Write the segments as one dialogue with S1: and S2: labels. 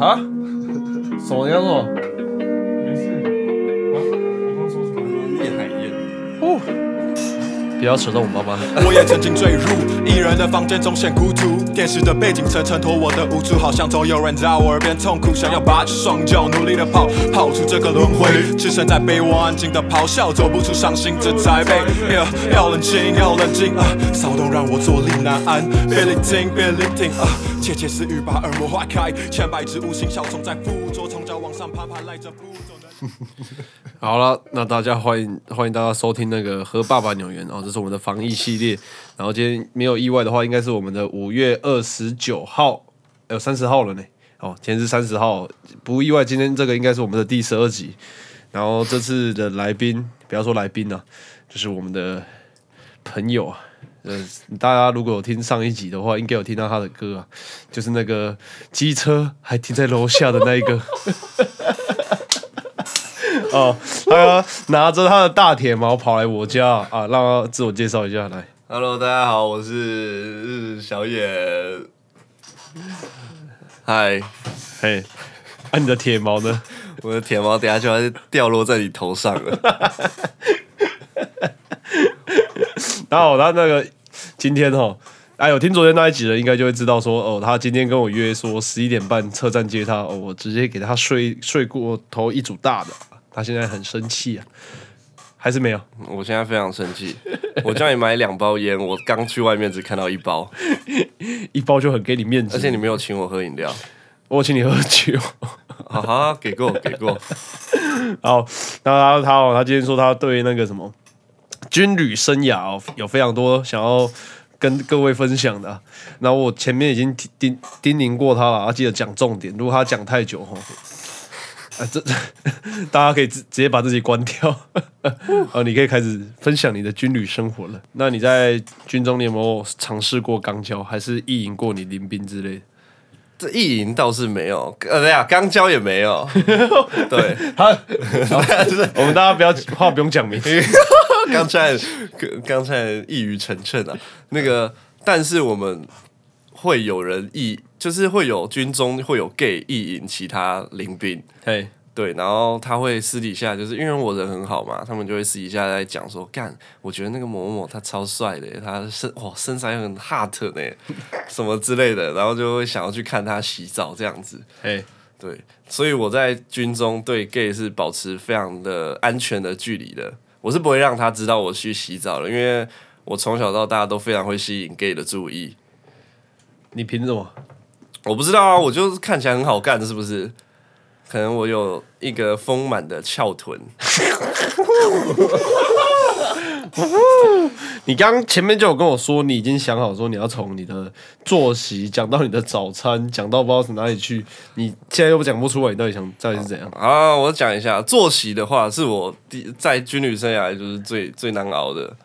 S1: 啊？什么叫做？不要扯到我妈妈。
S2: 我也曾经坠入一人的房间中显孤独，电视的背景层衬托我的无助，好像总有人在我耳边痛哭，想要拔起双脚努力的跑，跑出这个轮回。置身在被窝安静的咆哮，走不出伤心这台北。要冷静，要冷静啊！骚动让我坐立难安，别聆听，别聆听啊！窃窃私语把耳膜划开，千百只无形小虫在附着，从脚往上爬，爬赖着不走的。
S1: 好了，那大家欢迎欢迎大家收听那个和爸爸扭圆哦，这是我们的防疫系列。然后今天没有意外的话，应该是我们的五月二十九号，还有三十号了呢。哦，今天是三十号，不意外，今天这个应该是我们的第十二集。然后这次的来宾，不要说来宾了、就是我们的朋友啊。呃，大家如果有听上一集的话，应该有听到他的歌啊，就是那个机车还停在楼下的那一个。哦，他拿着他的大铁矛跑来我家啊，让他自我介绍一下来。
S3: Hello，大家好，我是小野。嗨，
S1: 嘿，啊，你的铁矛呢？
S3: 我的铁矛等下就要掉落在你头上了。
S1: 然后他那个今天哈，哎，有听昨天那一集的，应该就会知道说，哦，他今天跟我约说十一点半车站接他，哦，我直接给他睡睡过头一组大的，他现在很生气啊，还是没有？
S3: 我现在非常生气，我叫你买两包烟，我刚去外面只看到一包，
S1: 一包就很给你面子，
S3: 而且你没有请我喝饮料。
S1: 我请你喝酒。
S3: 好好，给过给过。
S1: 好，那他他哦，他今天说他对那个什么军旅生涯哦，有非常多想要跟各位分享的啊。然后我前面已经叮叮叮咛过他了，要记得讲重点。如果他讲太久哈，啊这大家可以直直接把自己关掉。哦，你可以开始分享你的军旅生活了。那你在军中你有没有尝试过钢交，还是意淫过你临兵之类的？
S3: 这意淫倒是没有，呃，对呀，钢交也没有。对，
S1: 他，就是我们大家不要话不用讲明。
S3: 刚才刚才一语成谶啊。那个，但是我们会有人意，就是会有军中会有 gay 意淫其他临兵，
S1: 嘿，
S3: 对，然后他会私底下就是因为我人很好嘛，他们就会私底下在讲说，干，我觉得那个某某某他超帅的，他身哇身材很 hot 呢，什么之类的，然后就会想要去看他洗澡这样子。
S1: 嘿，
S3: 对，所以我在军中对 gay 是保持非常的安全的距离的，我是不会让他知道我去洗澡的，因为我从小到大都非常会吸引 gay 的注意。
S1: 你凭什么？
S3: 我不知道啊，我就是看起来很好干，是不是？可能我有一个丰满的翘臀，
S1: 你刚刚前面就有跟我说，你已经想好说你要从你的作息讲到你的早餐，讲到不知道是哪里去，你现在又讲不出来，你到底想到底是怎样？
S3: 啊，我讲一下作息的话，是我第在军旅生涯就是最最难熬的。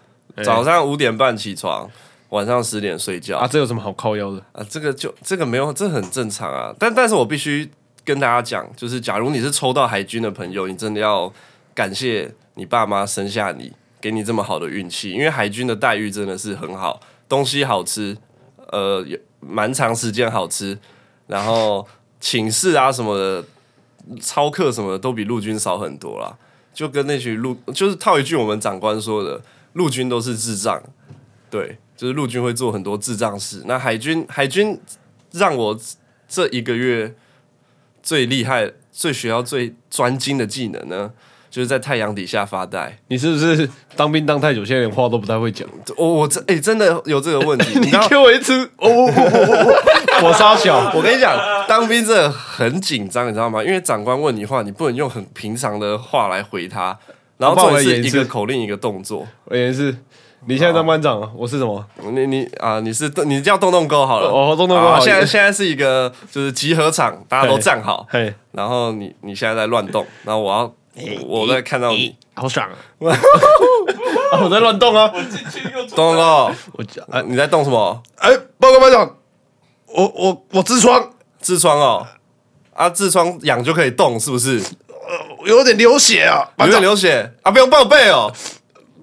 S3: 早上五点半起床，晚上十点睡觉
S1: 啊，这有什么好靠腰的？
S3: 啊，这个就这个没有，这很正常啊。但但是我必须跟大家讲，就是假如你是抽到海军的朋友，你真的要感谢你爸妈生下你，给你这么好的运气，因为海军的待遇真的是很好，东西好吃，呃，有蛮长时间好吃，然后寝室啊什么的，操课什么的都比陆军少很多啦。就跟那群陆，就是套一句我们长官说的，陆军都是智障，对，就是陆军会做很多智障事。那海军，海军让我这一个月最厉害、最需要最专精的技能呢，就是在太阳底下发呆。
S1: 你是不是当兵当太久，现在连话都不太会讲？
S3: 我我这哎、真的有这个问题，你？
S1: 给我一次，哦 我傻小，
S3: 我跟你讲，当兵真的很紧张，你知道吗？因为长官问你话，你不能用很平常的话来回他，然后
S1: 我帮我
S3: 重点是一
S1: 演一次
S3: 个口令一个动作。
S1: 我也是。你现在当班长啊？我是什么？
S3: 你你啊，你是你叫洞洞沟好了。
S1: 哦洞洞沟好
S3: 好现在现在是一个就是集合场，大家都站好，
S1: 嘿，
S3: 然后你你现在在乱动，然后我要我在看到你，
S1: 好爽啊！啊我在乱动啊！
S3: 动动沟，
S1: 我讲，
S3: 啊，你在动什么？
S1: 哎，报告班长，我我我痔疮，
S3: 痔疮哦，啊，痔疮痒就可以动，是不是？
S1: 有点流血啊！
S3: 有点流血啊，不用报备哦。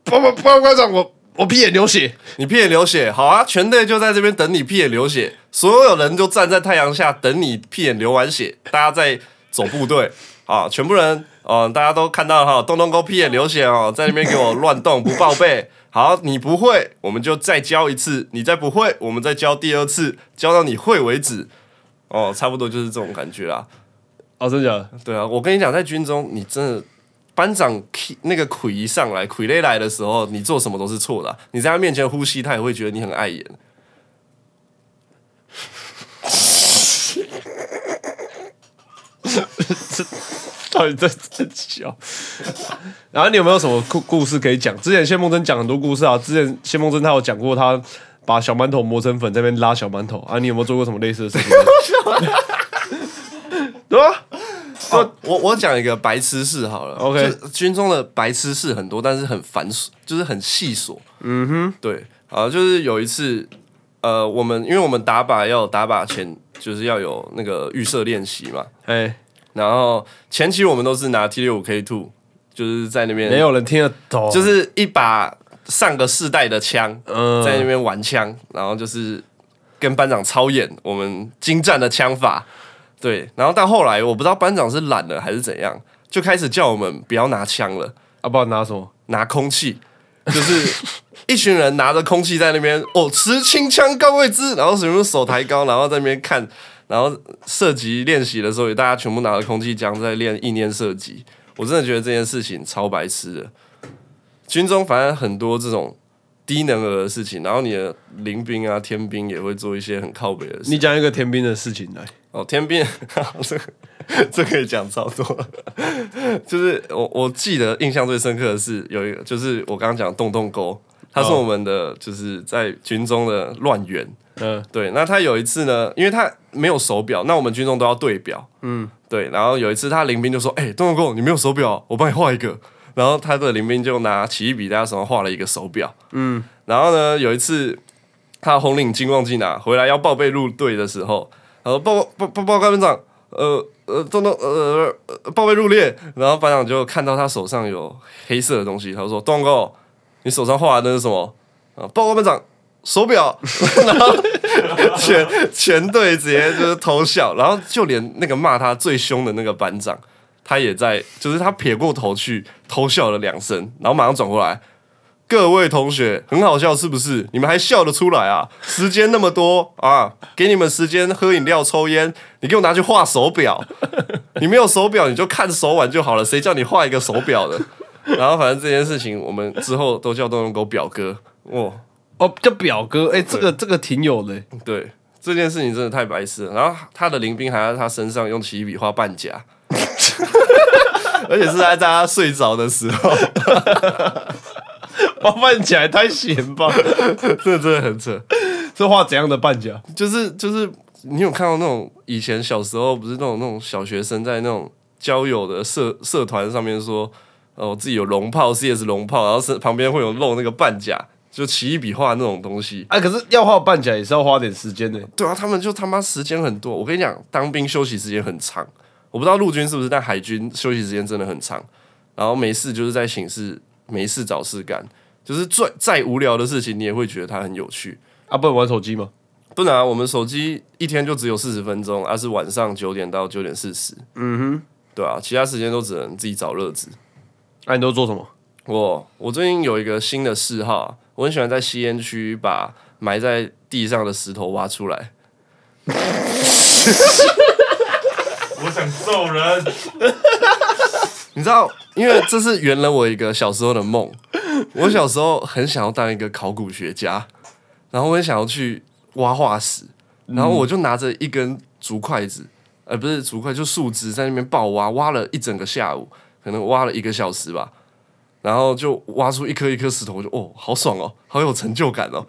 S1: 报报报告班长，我我屁眼流血，
S3: 你屁眼流血，好啊，全队就在这边等你屁眼流血，所有人就站在太阳下等你屁眼流完血，大家在走部队啊，全部人呃、大家都看到了哈，东东哥屁眼流血哦，在那边给我乱动不报备。好，你不会，我们就再教一次；你再不会，我们再教第二次，教到你会为止。哦，差不多就是这种感觉啦。
S1: 哦，真的假的？
S3: 对啊，我跟你讲，在军中，你真的班长那个魁一上来，傀儡来的时候，你做什么都是错的啊、你在他面前呼吸，他也会觉得你很碍眼。
S1: 到底在在笑？然后你有没有什么故故事可以讲？之前谢梦真讲很多故事啊，之前谢梦真他有讲过他把小馒头磨成粉，在那边拉小馒头啊，你有没有做过什么类似的事情？对吧？
S3: 哦，我我讲一个白痴事好了。
S1: OK
S3: 军中的白痴事很多，但是很繁琐，就是很细琐。嗯哼，对啊，就是有一次，呃，我们因为我们打靶要打靶前，就是要有那个预设练习嘛。
S1: 哎，
S3: 然后前期我们都是拿 T 六五 K two，就是在那边
S1: 没有人听得懂，
S3: 就是一把上个世代的枪，
S1: 嗯
S3: 在那边玩枪，然后就是跟班长操演我们精湛的枪法。对，然后到后来我不知道班长是懒了还是怎样，就开始叫我们不要拿枪了，
S1: 啊，不知道拿什么。
S3: 拿空气，就是一群人拿着空气在那边哦，持轻枪高位置，然后全部手抬高，然后在那边看，然后射击练习的时候，也大家全部拿着空气枪在练意念射击。我真的觉得这件事情超白痴的。军中反正很多这种低能儿的事情，然后你的临兵啊、天兵也会做一些很靠北的事。
S1: 你讲一个天兵的事情来。
S3: 哦，天兵，这个这可以讲超多。就是我我记得印象最深刻的是有一个，就是我刚刚讲洞洞沟，他是
S1: 哦
S3: 我们的就是在军中的乱源。
S1: 嗯，
S3: 对，那他有一次呢，因为他没有手表，那我们军中都要对表，嗯，对。然后有一次他林兵就说：“哎、洞洞沟，你没有手表，我帮你画一个。”然后他的林兵就拿起一笔在他手上画了一个手表，嗯。然后呢，有一次他红领巾忘记拿回来要报备入队的时候，然后报报报报告班长，呃呃，洞洞呃报备入列，然后班长就看到他手上有黑色的东西，他说：“洞洞沟，你手上画的那是什么？”啊，报告班长。手表，然后全全队直接就是偷笑，然后就连那个骂他最凶的那个班长，他也在，就是他撇过头去偷笑了两声，然后马上转过来，各位同学，很好笑是不是？你们还笑得出来啊？时间那么多啊，给你们时间喝饮料、抽烟，你给我拿去画手表。你没有手表，你就看手腕就好了，谁叫你画一个手表的？然后反正这件事情，我们之后都叫东东狗表哥。哇，
S1: 哦，叫表哥，哎、这个这个挺有的、
S3: 对，这件事情真的太白痴了。然后他的林兵还在他身上用起笔画半甲，而且是在大家睡着的时候，
S1: 哇，扮起来太闲吧？
S3: 这真的很扯。
S1: 这画怎样的半甲？
S3: 就是就是，你有看到那种以前小时候不是那种那种小学生在那种交友的社社团上面说，哦，我自己有龙炮 CS 龙炮，然后是旁边会有露那个半甲，就起一笔画那种东西。
S1: 啊，可是要画半甲也是要花点时间的、
S3: 对啊，他们就他妈时间很多。我跟你讲，当兵休息时间很长，我不知道陆军是不是，但海军休息时间真的很长。然后没事就是在寝室没事找事干，就是再再无聊的事情，你也会觉得它很有趣。
S1: 啊，不能玩手机吗？
S3: 不能、啊、我们手机一天就只有四十分钟，而、是晚上九点到九点四十。嗯哼，对啊，其他时间都只能自己找乐子。
S1: 啊，你都做什么？
S3: 我我最近有一个新的嗜好啊，我很喜欢在吸烟区把埋在地上的石头挖出来。
S4: 我想揍人，
S3: 你知道，因为这是圆了我一个小时候的梦。我小时候很想要当一个考古学家，然后我也想要去挖化石，然后我就拿着一根竹筷子，呃，不是竹筷，就树枝在那边爆挖，挖了一整个下午，可能挖了一个小时吧，然后就挖出一颗一颗石头，我就哦，好爽哦，好有成就感哦。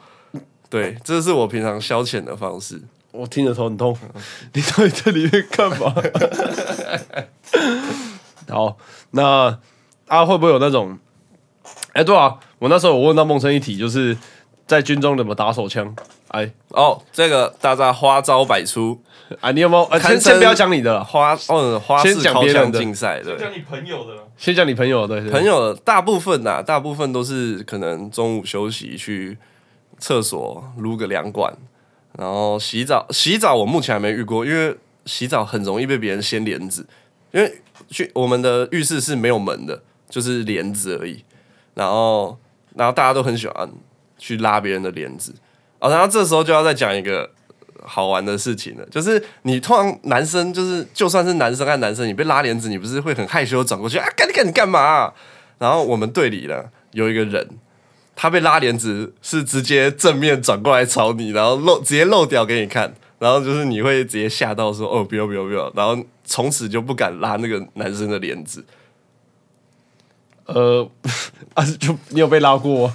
S3: 对，这是我平常消遣的方式。
S1: 我听着头很痛，你到底在里面干嘛？好，那啊会不会有那种？哎、对啊，我那时候我问到梦生一题，就是在军中怎么打手枪？哎
S3: 哦，这个大家花招百出，
S1: 啊，你有没有？呃、先先不要讲你的了，
S3: 花哦花
S1: 先
S3: 式掏枪竞赛，对。
S4: 讲你朋友的了，
S1: 先讲你朋友的，对对
S3: 朋友大部分呐、大部分都是可能中午休息去厕所撸个两管，然后洗澡。洗澡我目前还没遇过，因为洗澡很容易被别人掀帘子，因为去我们的浴室是没有门的，就是帘子而已。然后，然后大家都很喜欢去拉别人的帘子。哦，然后这时候就要再讲一个好玩的事情了，就是你通常男生就是就算是男生和男生，你被拉帘子，你不是会很害羞转过去啊？干你干你干嘛、然后我们队里呢有一个人，他被拉帘子是直接正面转过来朝你，然后露直接露屌给你看，然后就是你会直接吓到说哦不要不要不要，然后从此就不敢拉那个男生的帘子。
S1: 呃 啊，就你有被拉过？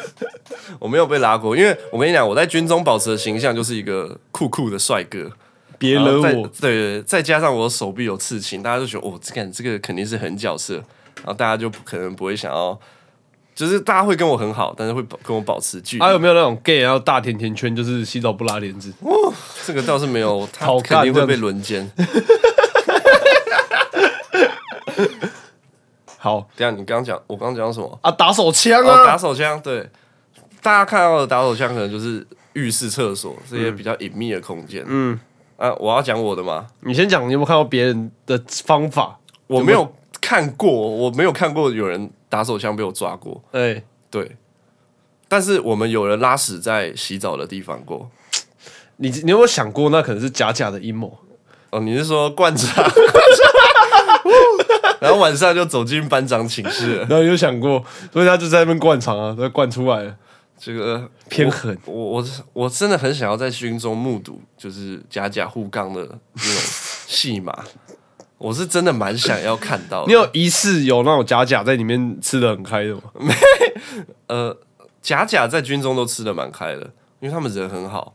S3: 我没有被拉过，因为我跟你讲，我在军中保持的形象就是一个酷酷的帅哥。
S1: 别惹我，
S3: 对对，再加上我手臂有刺青，大家都觉得哦，这个这个肯定是狠角色，然后大家就可能不会想要，就是大家会跟我很好，但是会保跟我保持距离。
S1: 还、有没有那种 gay 然后大甜甜圈，就是洗澡不拉帘子？
S3: 这个倒是没有，他
S1: 好
S3: 肯定会被轮奸。
S1: 好
S3: 等一下你刚刚讲，我刚刚讲什么？
S1: 啊，打手枪
S3: 哦，打
S1: 啊，
S3: 手枪，对，大家看到的打手枪可能就是浴室、厕所这
S1: 嗯
S3: 些比较隐秘的空间。嗯，啊，我要讲我的吗？
S1: 你先讲，你有没有看到别人的方法？
S3: 我没有看过，我没有看过有人打手枪被我抓过。
S1: 哎、
S3: 对，但是我们有人拉屎在洗澡的地方过。
S1: 你你有没有想过，那可能是假假的阴谋？
S3: 哦，你是说灌肠？然后晚上就走进班长寝室了。
S1: 然后有想过，所以他就在那边灌肠啊，他灌出来了，
S3: 这个
S1: 偏狠。
S3: 我我我真的很想要在军中目睹，就是假假互杠的那种戏码。我是真的蛮想要看到的。
S1: 你有疑似有那种假假在里面吃的很开的吗？
S3: 没呃，假假在军中都吃的蛮开的，因为他们人很好，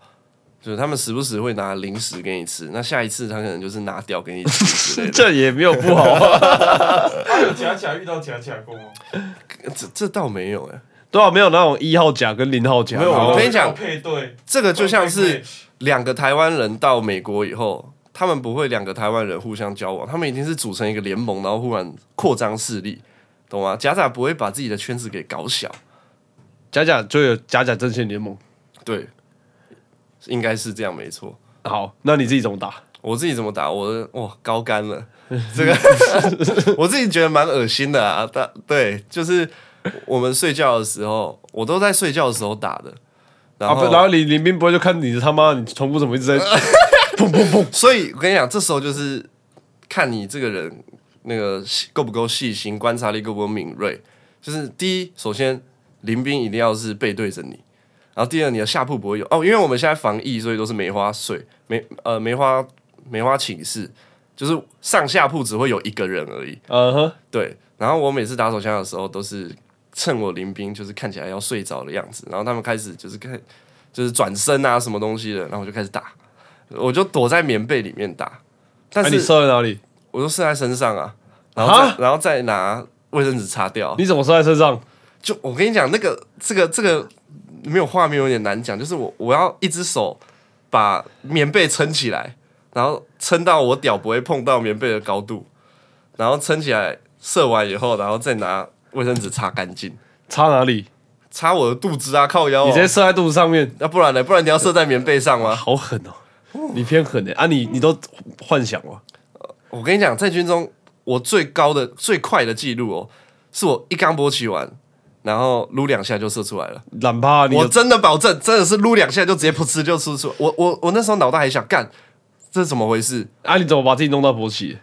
S3: 就是他们时不时会拿零食给你吃。那下一次他可能就是拿屌给你吃之类的。
S1: 这也没有不好啊。
S4: 他有假假遇到假假过吗？
S3: 这这倒没有哎、
S1: 对啊，没有那种一号甲跟零号甲。
S3: 没有我跟你讲
S4: 要配对，
S3: 这个就像是两个台湾人到美国以后，他们不会两个台湾人互相交往，他们一定是组成一个联盟，然后忽然扩张势力，懂吗？假假不会把自己的圈子给搞小，
S1: 假假就有假假阵线联盟。
S3: 对，应该是这样没错。
S1: 好，那你自己怎么打？
S3: 我自己怎么打？我的哇高干了，这个 我自己觉得蛮恶心的啊。但对，就是我们睡觉的时候，我都在睡觉的时候打的。然
S1: 啊，
S3: 后，
S1: 不，然后林林斌不会就看你他妈你重复怎么一直在 砰砰砰？
S3: 所以我跟你讲，这时候就是看你这个人那个够不够细心，观察力够不够敏锐。就是第一，首先林兵一定要是背对着你，然后第二，你的下铺不会有哦，因为我们现在防疫，所以都是梅花睡梅呃梅花梅花寝室，就是上下铺只会有一个人而已。
S1: 嗯哼，
S3: 对，然后我每次打手枪的时候，都是趁我林兵就是看起来要睡着的样子，然后他们开始就是看就是转身啊什么东西的，然后我就开始打，我就躲在棉被里面打，但
S1: 那、你
S3: 是
S1: 射在哪里？
S3: 我就射在身上啊，然后再
S1: 啊
S3: 然后再拿卫生纸擦掉。
S1: 你怎么射在身上？
S3: 就我跟你讲，那个这个这个没有画面有点难讲，就是我我要一只手把棉被撑起来，然后撑到我屌不会碰到棉被的高度，然后撑起来射完以后，然后再拿卫生纸擦干净，
S1: 擦哪里？
S3: 擦我的肚子啊，靠腰、哦。
S1: 你直接射在肚子上面，
S3: 那、不然呢？不然你要射在棉被上吗？
S1: 好狠哦！你偏狠的啊你！你都幻想了？
S3: 我跟你讲，在军中我最高的最快的记录哦，是我一刚勃起完，然后撸两下就射出来了。
S1: 懒趴，你
S3: 我真的保证，真的是撸两下就直接噗嗤就出出。我我我那时候脑袋还想干，这是怎么回事
S1: 啊？你怎么把自己弄到勃起？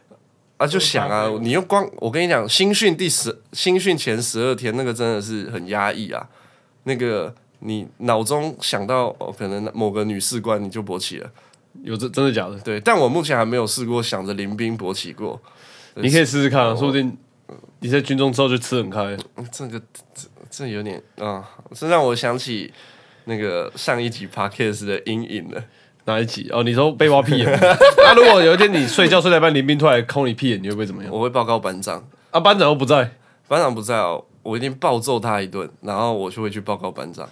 S3: 啊？就想啊，你又光我跟你讲，新训第十新训前十二天，那个真的是很压抑啊。那个你脑中想到哦，可能某个女士官你就勃起了，
S1: 有这真的假的？
S3: 对。但我目前还没有试过想着临兵勃起过。
S1: 你可以试试看啊，说不定你在军中之后就吃很开。
S3: 嗯这个这这有点啊，这让我想起那个上一集 podcast 的阴影了。
S1: 哪一集？哦，你说被挖屁眼。那 如果有一天你睡觉睡到一半，林兵突然抠你屁眼，你会不会怎么样？
S3: 我会报告班长，
S1: 啊，班长又不在，
S3: 班长不在哦，我一定暴揍他一顿，然后我就会去报告班长。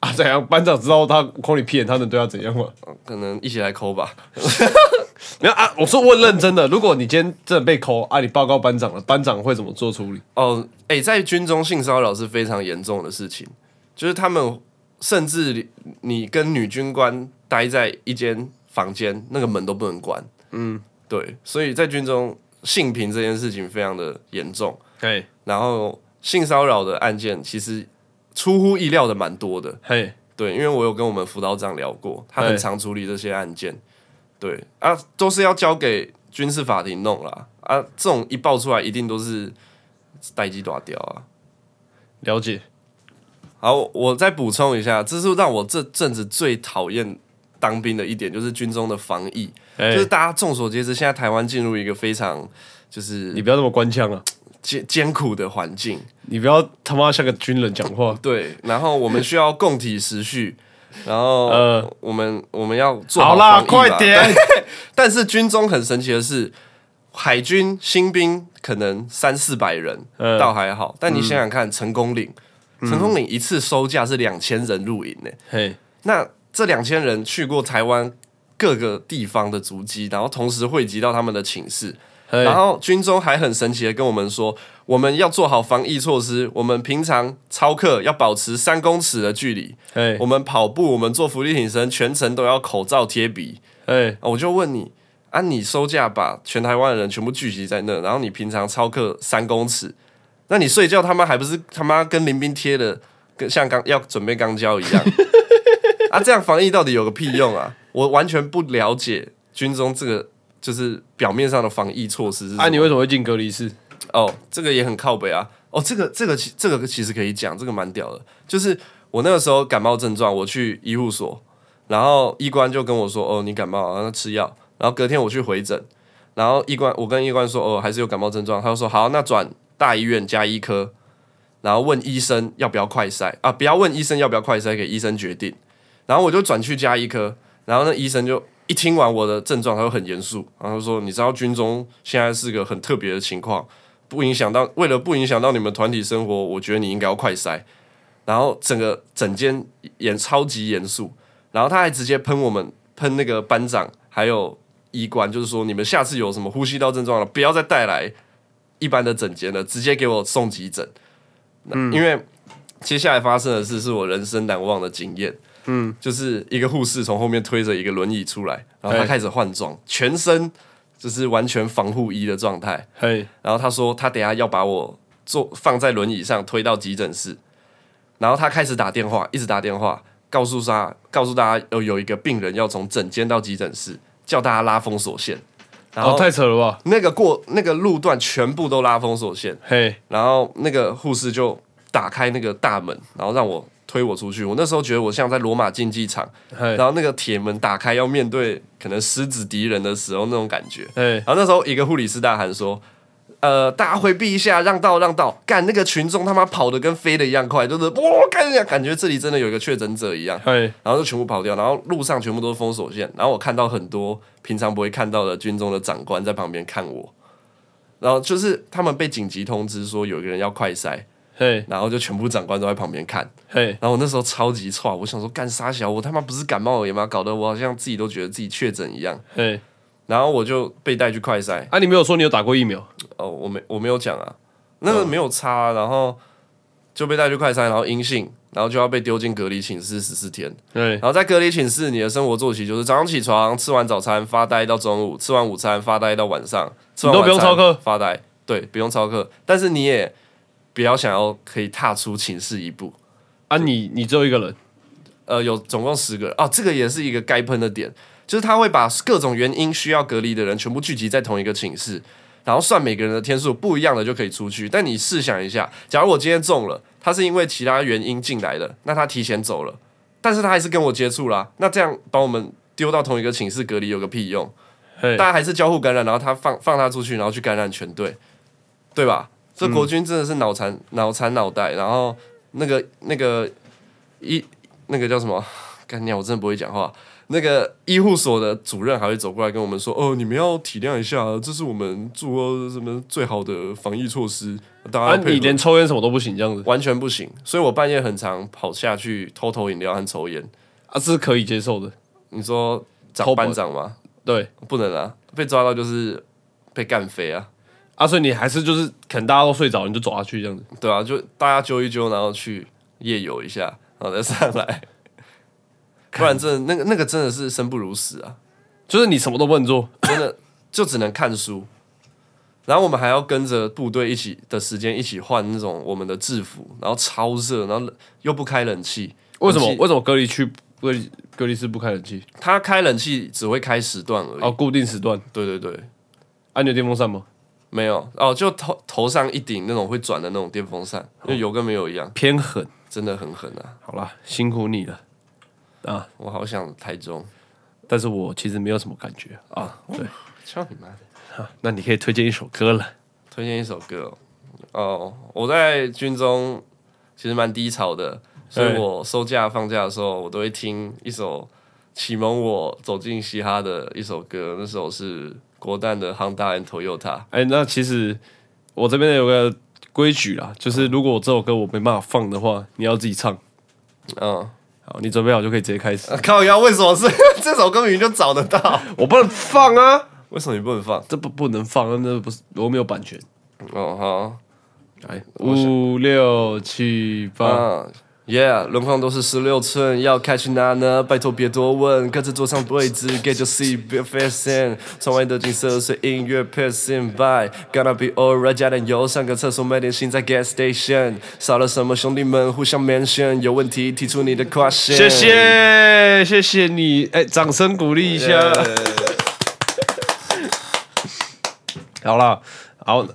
S1: 啊，怎样？班长知道他抠你屁眼，他能对他怎样吗？
S3: 可能一起来抠吧。
S1: 没有啊，我说问认真的，如果你今天真的被抠啊，你报告班长了，班长会怎么做处理？
S3: 哦，哎、在军中性骚扰是非常严重的事情，就是他们甚至你跟女军官待在一间房间，那个门都不能关。嗯，对，所以在军中性平这件事情非常的严重，
S1: 对，
S3: 然后性骚扰的案件其实出乎意料的蛮多的。
S1: 嘿，
S3: 对，因为我有跟我们辅导长聊过，他很常处理这些案件。对啊，都是要交给军事法庭弄啦。啊，这种一爆出来，一定都是待机打掉啊。
S1: 了解。
S3: 好，我再补充一下，这是让我这阵子最讨厌当兵的一点，就是军中的防疫。
S1: 哎
S3: 就是大家众所皆知，现在台湾进入一个非常就是
S1: 你不要那么官腔啊！
S3: 艰艰苦的环境。
S1: 你不要他妈像个军人讲话。
S3: 对，然后我们需要共体时序，然后
S1: 呃
S3: 我们我们要做
S1: 好啦，快点！
S3: 但是军中很神奇的是，海军新兵可能三四百人，
S1: 嗯
S3: 倒还好。但你想想看，成功岭，成功岭一次收假是两千人入营呢。
S1: 嘿，
S3: 那这两千人去过台湾各个地方的足迹，然后同时汇集到他们的寝室，
S1: 嘿
S3: 然后军中还很神奇的跟我们说，我们要做好防疫措施，我们平常操课要保持三公尺的距离，
S1: 嘿
S3: 我，们跑步，我们做浮力挺身，全程都要口罩贴鼻。我就问你，啊，你收假把全台湾的人全部聚集在那，然后你平常操课三公尺，那你睡觉他妈还不是他妈跟林斌贴的，跟像刚要准备钢胶一样？啊，这样防疫到底有个屁用啊？我完全不了解军中这个就是表面上的防疫措施是什么
S1: 啊，你为什么会进隔离室？
S3: 哦，这个也很靠北啊。哦，这个这个其这个其实可以讲，这个蛮屌的。就是我那个时候感冒症状，我去医护所，然后医官就跟我说：“哦，你感冒然后吃药。”然后隔天我去回诊，然后医官我跟医官说：“哦，还是有感冒症状。”他就说：“好，那转大医院加医科，然后问医生要不要快筛啊？不要问医生要不要快筛，给医生决定。”然后我就转去加医科，然后那医生就一听完我的症状，他就很严肃，然后说：“你知道军中现在是个很特别的情况。”不影响到，为了不影响到你们团体生活，我觉得你应该要快塞。然后整个整间严超级严肃，然后他还直接喷我们，喷那个班长还有医官，就是说你们下次有什么呼吸道症状了，不要再带来一般的诊间了，直接给我送急诊。嗯，因为接下来发生的事是我人生难忘的经验。嗯，就是一个护士从后面推着一个轮椅出来，然后他开始换装，全身就是完全防护衣的状态。
S1: 嘿，
S3: 然后他说他等下要把我坐放在轮椅上推到急诊室，然后他开始打电话，一直打电话告诉他告诉大家有有一个病人要从诊间到急诊室，叫大家拉封锁线，然后
S1: 哦，太扯了吧？
S3: 那个过那个路段全部都拉封锁线，
S1: 嘿，
S3: 然后那个护士就打开那个大门，然后让我推我出去。我那时候觉得我像在罗马竞技场，
S1: 嘿，
S3: 然后那个铁门打开要面对可能狮子敌人的时候那种感觉。
S1: 嘿，
S3: 然后那时候一个护理师大喊说：“呃，大家回避一下，让道让道！”干那个群众他妈跑的跟飞的一样快，就是哇，干呀，感觉这里真的有一个确诊者一样，
S1: 嘿，
S3: 然后就全部跑掉，然后路上全部都是封锁线，然后我看到很多平常不会看到的军中的长官在旁边看我，然后就是他们被紧急通知说有一个人要快筛，
S1: 嘿，
S3: 然后就全部长官都在旁边看，
S1: 嘿，
S3: 然后我那时候超级差，我想说干啥小，我他妈不是感冒而已吗？搞得我好像自己都觉得自己确诊一样，
S1: 嘿，
S3: 然后我就被带去快筛，
S1: 啊，你没有说你有打过疫苗？
S3: 哦，我没我没有讲啊，那个没有差啊、然后就被带去快筛，然后阴性，然后就要被丢进隔离寝室十四天。
S1: 对
S3: 然，后在隔离寝室，你的生活作息就是早上起床，吃完早餐发呆到中午，吃完午餐发呆到晚上，吃完
S1: 你都不用
S3: 晚餐
S1: 操课？
S3: 发呆，对，不用操课，但是你也不要想要可以踏出寝室一步。
S1: 啊，你你只有一个人，
S3: 呃，有总共十个人哦，这个也是一个该喷的点，就是他会把各种原因需要隔离的人全部聚集在同一个寝室，然后算每个人的天数不一样的就可以出去。但你试想一下，假如我今天中了，他是因为其他原因进来的，那他提前走了，但是他还是跟我接触啦，那这样把我们丢到同一个寝室隔离有个屁用？
S1: 嘿
S3: 大，家还是交互感染，然后他放放他出去，然后去感染全队，对吧？这国军真的是脑残脑残脑袋，然后那个那个医那个叫什么？干娘，我真的不会讲话。那个医护所的主任还会走过来跟我们说：“哦，你们要体谅一下，这是我们做什么最好的防疫措施，大家
S1: 啊，
S3: 要配合
S1: 你连抽烟什么都不行，这样子
S3: 完全不行。”所以我半夜很常跑下去偷偷饮料和抽烟。
S1: 啊，这是可以接受的。
S3: 你说长班长吗？
S1: 对
S3: 不能啊，被抓到就是被干飞啊，
S1: 啊，所以你还是就是可能大家都睡着，你就走下去这样子。
S3: 对啊，就大家揪一揪，然后去夜游一下，然后再上来。不然真的那个那个真的是生不如死啊！
S1: 就是你什么都不能做，
S3: 真的就只能看书，然后我们还要跟着部队一起的时间一起换那种我们的制服，然后超热，然后又不开冷气。
S1: 为什么？为什么隔离区隔离隔离室不开冷气？
S3: 他开冷气只会开时段而已。
S1: 哦，固定时段。
S3: 对对对，
S1: 啊，你有电风扇吗？
S3: 没有哦，就头头上一顶那种会转的那种电风扇，因为有跟没有一样，
S1: 偏狠。
S3: 真的很狠啊！
S1: 好啦，辛苦你了啊！
S3: 我好想台中，
S1: 但是我其实没有什么感觉啊。对，
S3: 操你妈的！
S1: 那你可以推荐一首歌了。
S3: 推荐一首歌哦，哦我在军中其实蛮低潮的，所以我收假放假的时候，我都会听一首启蒙我走进嘻哈的一首歌，那首是国蛋的《Honda and Toyota》。
S1: 哎，那其实我这边有个规矩啦，就是如果我这首歌我没办法放的话，你要自己唱。
S3: 嗯，
S1: 好，你准备好就可以直接开始。
S3: 靠腰为什么是 这首歌明明就找得到？
S1: 我不能放啊，
S3: 为什么你不能放？
S1: 这不不能放，那不是我没有版权。
S3: 哦好。
S1: 来，五六七八，
S3: 啊，Yeah，轮框都是十六寸，要开去哪呢？拜托别多问，各自坐上位置，Get your seat, be facing，窗外的景色随音乐 passing by，Gonna be alright，加点油，上个厕所买点心在 gas station，少了什么兄弟们互相 mention，有问题提出你的 question。
S1: 谢谢谢谢你，哎，掌声鼓励一下。
S3: Yeah
S1: 好啦，好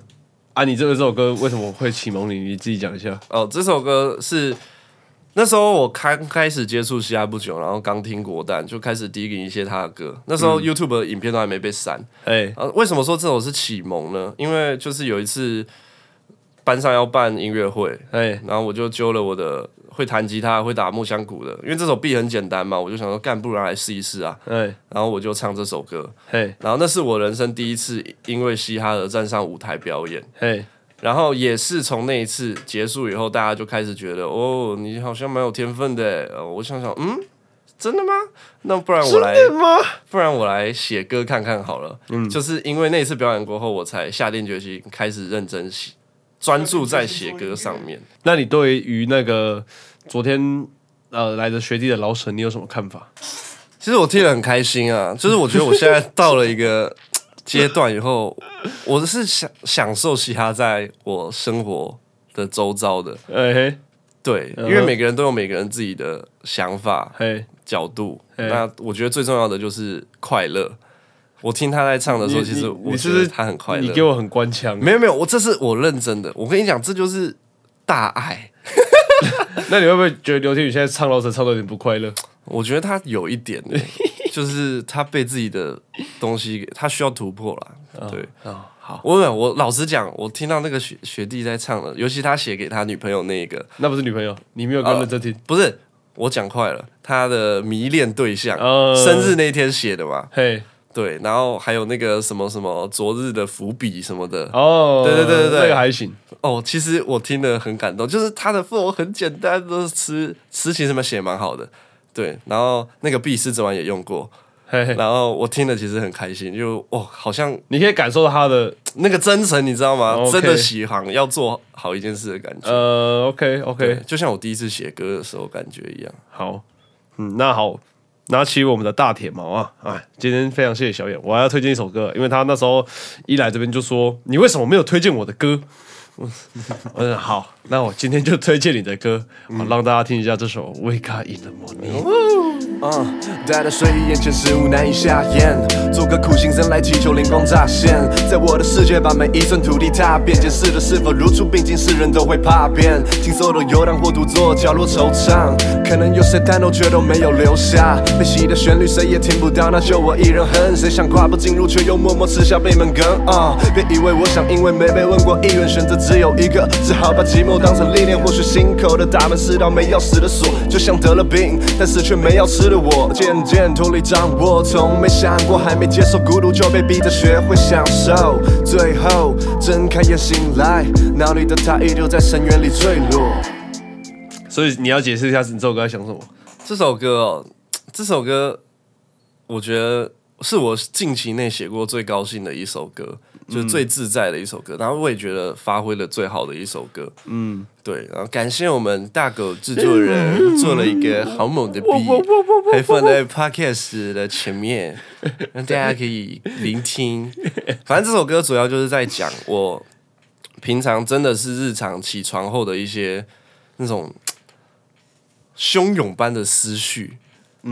S1: 啊，你这个这首歌为什么会启蒙你？你自己讲一下。
S3: 哦，这首歌是那时候我刚开始接触嘻哈不久，然后刚听国蛋，就开始低吟一些他的歌。那时候 YouTube 的影片都还没被删。
S1: 哎，
S3: 啊，为什么说这首是启蒙呢？因为就是有一次班上要办音乐会，
S1: 哎，
S3: 然后我就揪了我的会弹吉他、会打木箱鼓的，因为这首 B 很简单嘛，我就想说干，不然来试一试啊。
S1: 哎，
S3: 然后我就唱这首歌，
S1: 嘿，
S3: 然后那是我人生第一次因为嘻哈而站上舞台表演。
S1: 嘿，
S3: 然后也是从那一次结束以后，大家就开始觉得，哦，你好像蛮有天分的我想想，嗯，真的吗？那不然我来，
S1: 吗？
S3: 不然我来写歌看看好了。嗯，就是因为那一次表演过后，我才下定决心开始认真写，专注在写歌上面。
S1: 那你对于那个昨天呃来的学弟的老沈，你有什么看法？
S3: 其实我听得很开心啊，就是我觉得我现在到了一个阶段以后，我是享享受嘻哈在我生活的周遭的。
S1: 哎嘿，
S3: 对，因
S1: 嗯
S3: 为每个人都有每个人自己的想法、
S1: 嘿，
S3: 角度。
S1: 嘿
S3: 那我觉得最重要的就是快乐。我听他在唱的时候，其实我觉得他很快乐。
S1: 你给我很官腔。
S3: 没有没有，我这是我认真的。我跟你讲，这就是大爱。
S1: 那你会不会觉得刘天宇现在唱老沈唱的有点不快乐？
S3: 我觉得他有一点欸，就是他被自己的东西给，他需要突破了。对，
S1: 哦，好，
S3: 我我老实讲，我听到那个学学弟在唱了，尤其他写给他女朋友那一个，
S1: 那不是女朋友，你没有认真听。
S3: 不是我讲快了，他的迷恋对象，
S1: 呃
S3: 生日那天写的嘛。
S1: 嘿，
S3: 对，然后还有那个什么什么昨日的伏笔什么的。
S1: 哦，
S3: 对对对对对
S1: 那个还行。
S3: 哦，其实我听得很感动，就是他的 flow 很简单都是词词其实蛮写蛮好的。对，然后那个 B 狮子丸也用过，
S1: 嘿嘿，
S3: 然后我听的其实很开心，就哦，好像
S1: 你可以感受到他的
S3: 那个真诚，你知道吗真的喜航要做好一件事的感觉。
S1: 呃，OK OK，
S3: 就像我第一次写歌的时候感觉一样。
S1: 好，嗯，那好，拿起我们的大铁毛啊！哎，今天非常谢谢小野，我还要推荐一首歌，因为他那时候一来这边就说：“你为什么没有推荐我的歌？”我 说好，那我今天就推荐你的歌，好让大家听一下这首《Wake Up in the Morning》。
S5: 嗯，待在睡意眼前，事物难以下咽。做个苦行僧来祈求灵光乍现，在我的世界把每一寸土地踏遍，检视的是否如初，并进世人都会怕变。听所有游荡或独坐角落惆怅，可能有谁弹头却都没有留下。被洗的旋律谁也听不到，那就我一人哼。谁想跨步进入，却又默默吃下闭门羹啊！别以为我想，因为没被问过意愿，选择只有一个，只好把寂寞当成历练。或许心口的大门是道没钥匙的锁，就像得了病，但是却没药吃的我渐渐脱离掌握，从没想过还没接受孤独就被逼着学会享受，最后睁开眼醒来，脑里的他依旧在深渊里坠落。
S1: 所以你要解释一下你这首歌在想什么？
S3: 这首歌哦，这首歌我觉得是我近期内写过最高兴的一首歌，就是最自在的一首歌，然后我也觉得发挥的最好的一首歌。嗯，对，然后感谢我们大狗制作人 做了一个好猛的 B，还放在 Podcast 的前面，让大家可以聆听。反正这首歌主要就是在讲我平常真的是日常起床后的一些那种汹涌般的思绪。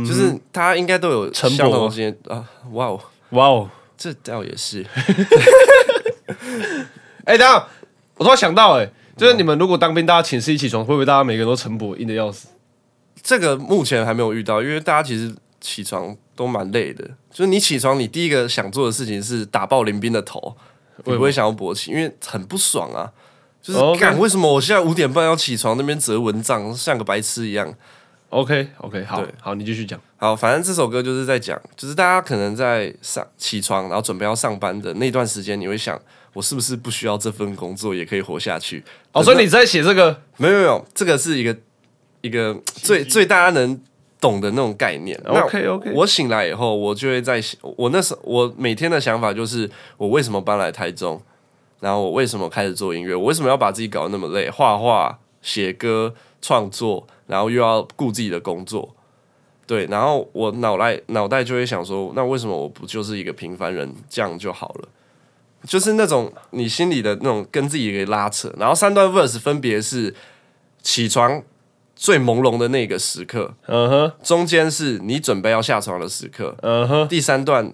S3: 就是大家应该都有相同的经验啊！哇哦，
S1: 哇哦！
S3: 这倒也是。
S1: 哎、等一下，我突然想到、哎，就是你们如果当兵，大家寝室一起床，会不会大家每个人都晨勃，硬的要死？
S3: 这个目前还没有遇到，因为大家其实起床都蛮累的。就是你起床，你第一个想做的事情是打爆林斌的头，你不会想要勃起，因为很不爽啊。就是为什么我现在五点半要起床，那边折蚊帐，像个白痴一样。
S1: OK OK，好好，你继续讲。
S3: 好，反正这首歌就是在讲，就是大家可能在上起床，然后准备要上班的那段时间，你会想，我是不是不需要这份工作也可以活下去？
S1: 哦，所以你在写这个
S3: 没有没有，这个是一个一个最最大家能懂的那种概念。那
S1: OK，OK
S3: 我醒来以后，我就会在想，我那时候我每天的想法就是，我为什么搬来台中？然后我为什么开始做音乐？我为什么要把自己搞得那么累？画画、写歌、创作，然后又要顾自己的工作。对，然后我脑袋脑袋就会想说，那为什么我不就是一个平凡人，这样就好了？就是那种你心里的那种跟自己给拉扯。然后三段 verse 分别是起床最朦胧的那个时刻，
S1: 嗯哼，
S3: 中间是你准备要下床的时刻，
S1: 嗯哼，
S3: 第三段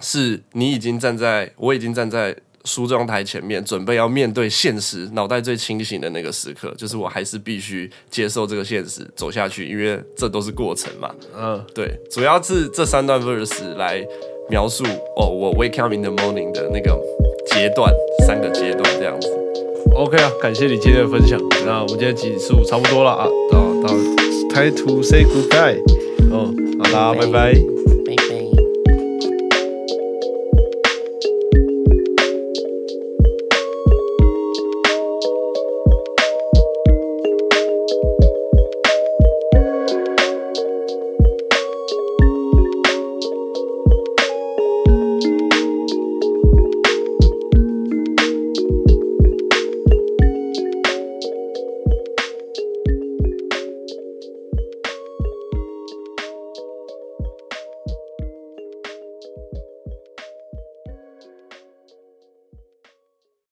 S3: 是你已经站在，我已经站在梳妆台前面，准备要面对现实，脑袋最清醒的那个时刻，就是我还是必须接受这个现实，走下去，因为这都是过程嘛。
S1: 嗯，
S3: 对，主要是这三段 verse 来描述哦，我 wake up in the morning 的那个阶段，三个阶段这样子。
S1: OK 啊，感谢你今天的分享。那我们今天集数差不多了啊，到到 time to say goodbye。哦，好啦，拜拜。